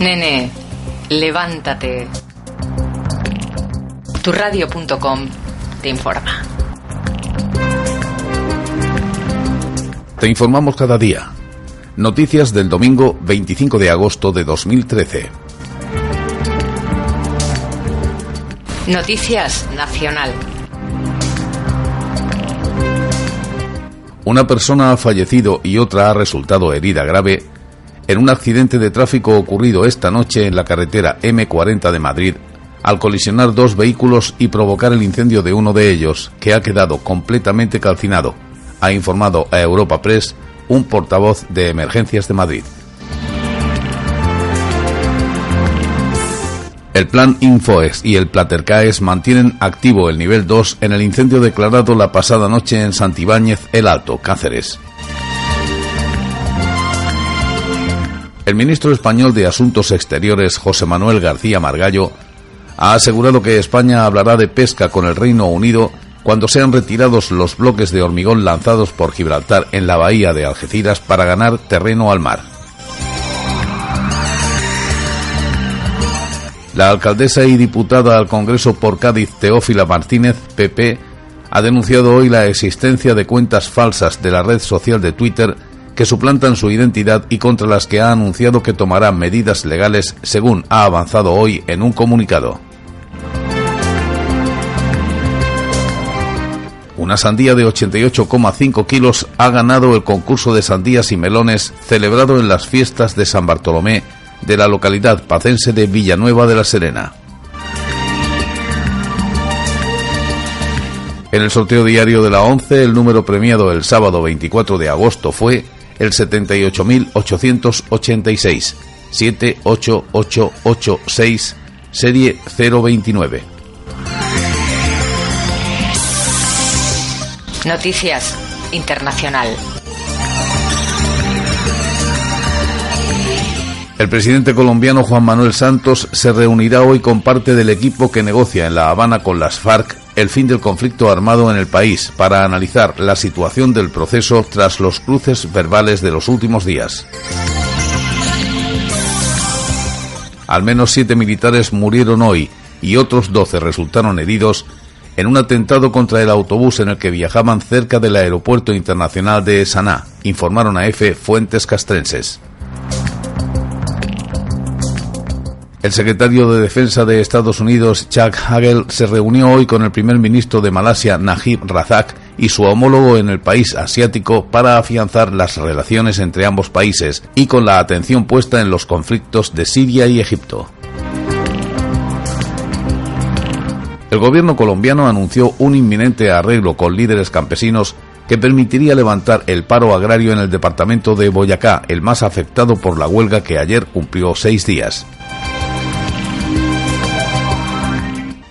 Nene, levántate. Turradio.com te informa. Te informamos cada día. Noticias del domingo 25 de agosto de 2013. Noticias Nacional. Una persona ha fallecido y otra ha resultado herida grave en un accidente de tráfico ocurrido esta noche en la carretera M40 de Madrid al colisionar dos vehículos y provocar el incendio de uno de ellos, que ha quedado completamente calcinado, ha informado a Europa Press un portavoz de Emergencias de Madrid. El plan Infoex y el Platercaes mantienen activo el nivel 2 en el incendio declarado la pasada noche en Santibáñez el Alto, Cáceres. El ministro español de Asuntos Exteriores, José Manuel García Margallo, ha asegurado que España hablará de pesca con el Reino Unido cuando sean retirados los bloques de hormigón lanzados por Gibraltar en la bahía de Algeciras para ganar terreno al mar. La alcaldesa y diputada al Congreso por Cádiz, Teófila Martínez, PP, ha denunciado hoy la existencia de cuentas falsas de la red social de Twitter que suplantan su identidad y contra las que ha anunciado que tomará medidas legales, según ha avanzado hoy en un comunicado. Una sandía de 88,5 kilos ha ganado el concurso de sandías y melones celebrado en las fiestas de San Bartolomé de la localidad pacense de Villanueva de la Serena. En el sorteo diario de la 11, el número premiado el sábado 24 de agosto fue el 78.886, 78886, serie 029. Noticias Internacional. El presidente colombiano Juan Manuel Santos se reunirá hoy con parte del equipo que negocia en La Habana con las FARC el fin del conflicto armado en el país para analizar la situación del proceso tras los cruces verbales de los últimos días. Al menos siete militares murieron hoy y otros doce resultaron heridos en un atentado contra el autobús en el que viajaban cerca del aeropuerto internacional de Saná, informaron a EFE fuentes castrenses. El secretario de Defensa de Estados Unidos, Chuck Hagel, se reunió hoy con el primer ministro de Malasia, Najib Razak, y su homólogo en el país asiático para afianzar las relaciones entre ambos países y con la atención puesta en los conflictos de Siria y Egipto. El gobierno colombiano anunció un inminente arreglo con líderes campesinos que permitiría levantar el paro agrario en el departamento de Boyacá, el más afectado por la huelga que ayer cumplió seis días.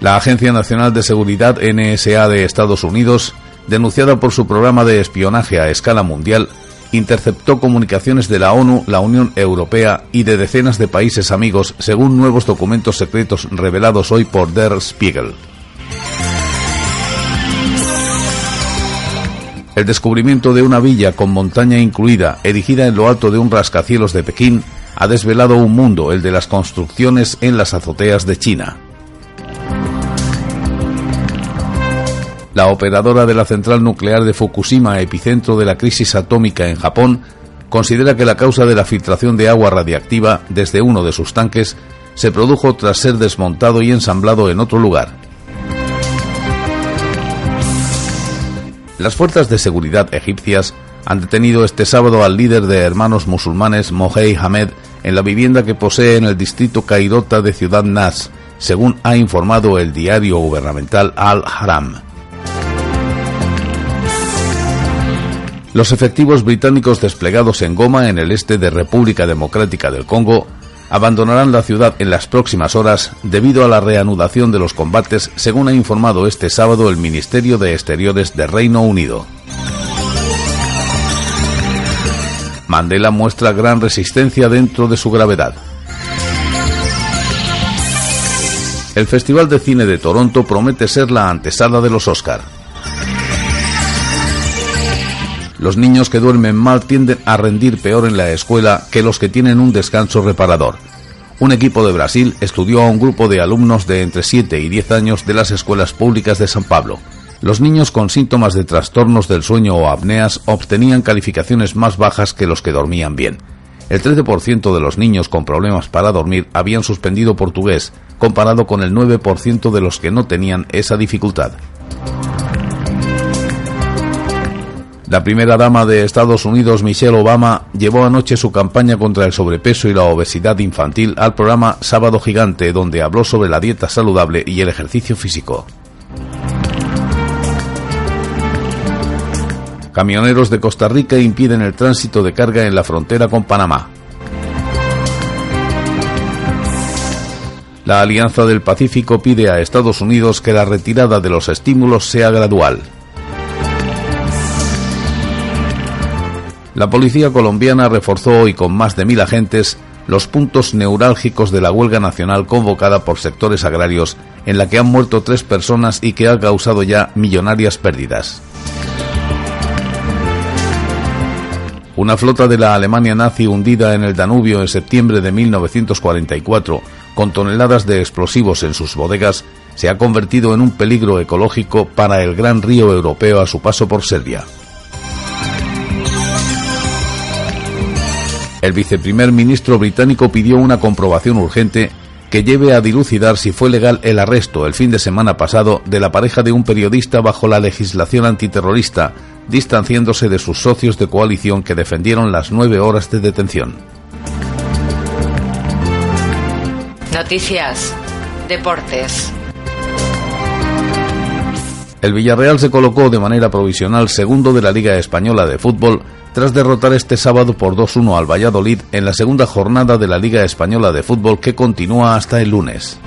La Agencia Nacional de Seguridad NSA de Estados Unidos, denunciada por su programa de espionaje a escala mundial, interceptó comunicaciones de la ONU, la Unión Europea y de decenas de países amigos, según nuevos documentos secretos revelados hoy por Der Spiegel. El descubrimiento de una villa con montaña incluida, erigida en lo alto de un rascacielos de Pekín, ha desvelado un mundo, el de las construcciones en las azoteas de China. La operadora de la central nuclear de Fukushima, epicentro de la crisis atómica en Japón, considera que la causa de la filtración de agua radiactiva desde uno de sus tanques se produjo tras ser desmontado y ensamblado en otro lugar. Las fuerzas de seguridad egipcias han detenido este sábado al líder de hermanos musulmanes Mohey Hamed en la vivienda que posee en el distrito Cairota de Ciudad Nas, según ha informado el diario gubernamental Al Haram. Los efectivos británicos desplegados en Goma, en el este de República Democrática del Congo, abandonarán la ciudad en las próximas horas debido a la reanudación de los combates, según ha informado este sábado el Ministerio de Exteriores de Reino Unido. Mandela muestra gran resistencia dentro de su gravedad. El Festival de Cine de Toronto promete ser la antesala de los Oscar. Los niños que duermen mal tienden a rendir peor en la escuela que los que tienen un descanso reparador. un equipo de Brasil estudió a un grupo de alumnos de entre 7 y 10 años de las escuelas públicas de San Pablo. Los niños con síntomas de trastornos del sueño o apneas obtenían calificaciones más bajas que los que dormían bien. El 13% de los niños con problemas para dormir habían suspendido portugués, comparado con el 9% de los que no tenían esa dificultad. La primera dama de Estados Unidos, Michelle Obama, llevó anoche su campaña contra el sobrepeso y la obesidad infantil al programa Sábado Gigante, donde habló sobre la dieta saludable y el ejercicio físico. Camioneros de Costa Rica impiden el tránsito de carga en la frontera con Panamá. La Alianza del Pacífico pide a Estados Unidos que la retirada de los estímulos sea gradual. La policía colombiana reforzó hoy con más de mil agentes los puntos neurálgicos de la huelga nacional convocada por sectores agrarios, en la que han muerto tres personas y que ha causado ya millonarias pérdidas. Una flota de la Alemania nazi hundida en el Danubio en septiembre de 1944, con toneladas de explosivos en sus bodegas, se ha convertido en un peligro ecológico para el gran río europeo a su paso por Serbia. El viceprimer ministro británico pidió una comprobación urgente que lleve a dilucidar si fue legal el arresto el fin de semana pasado de la pareja de un periodista bajo la legislación antiterrorista, distanciándose de sus socios de coalición que defendieron las nueve horas de detención. Noticias. Deportes. El Villarreal se colocó de manera provisional segundo de la Liga Española de Fútbol tras derrotar este sábado por 2-1 al Valladolid en la segunda jornada de la Liga Española de Fútbol que continúa hasta el lunes.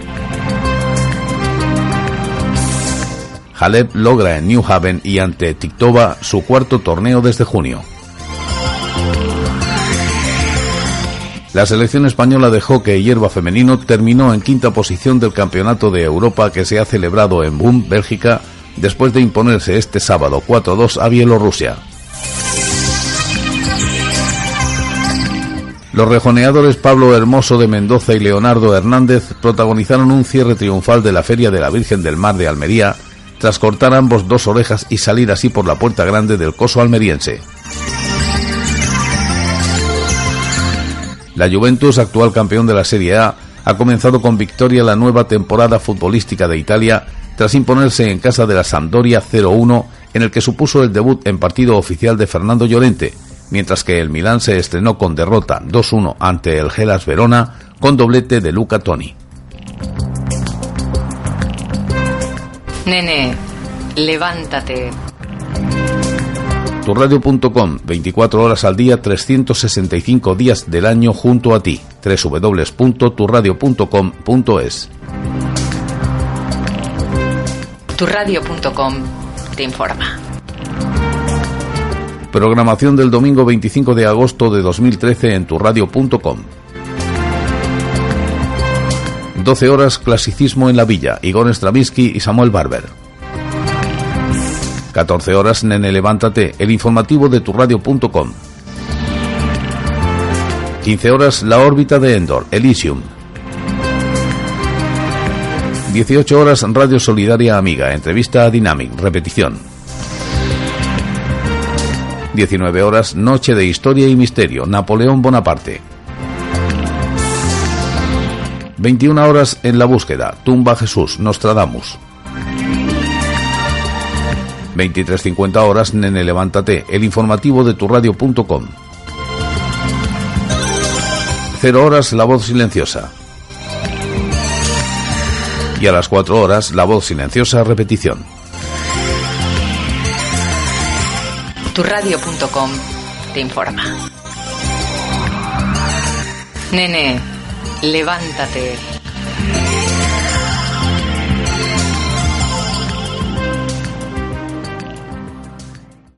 Halep logra en New Haven y ante Tiktova su cuarto torneo desde junio. La selección española de hockey hierba femenino terminó en quinta posición del Campeonato de Europa que se ha celebrado en Boom, Bélgica, después de imponerse este sábado 4-2 a Bielorrusia. Los rejoneadores Pablo Hermoso de Mendoza y Leonardo Hernández protagonizaron un cierre triunfal de la Feria de la Virgen del Mar de Almería, tras cortar ambos dos orejas y salir así por la puerta grande del coso almeriense. La Juventus, actual campeón de la Serie A, ha comenzado con victoria la nueva temporada futbolística de Italia tras imponerse en casa de la Sampdoria 0-1 en el que supuso el debut en partido oficial de Fernando Llorente, mientras que el Milán se estrenó con derrota 2-1 ante el Gelas Verona con doblete de Luca Toni. Nene, levántate. Turradio.com, 24 horas al día, 365 días del año junto a ti. www.turradio.com.es. Turradio.com te informa. Programación del domingo 25 de agosto de 2013 en turradio.com. 12 horas Clasicismo en la Villa, Igor Stravinsky y Samuel Barber. 14 horas Nene Levántate, el informativo de turradio.com. 15 horas La órbita de Endor, Elysium. 18 horas Radio Solidaria Amiga, entrevista a Dynamic, repetición. 19 horas Noche de Historia y Misterio, Napoleón Bonaparte. 21 horas En la búsqueda, Tumba Jesús, Nostradamus. 23.50 horas Nene Levántate, el informativo de turradio.com. 0 horas La voz silenciosa. Y a las 4 horas La voz silenciosa repetición. Turradio.com te informa. Nene, levántate.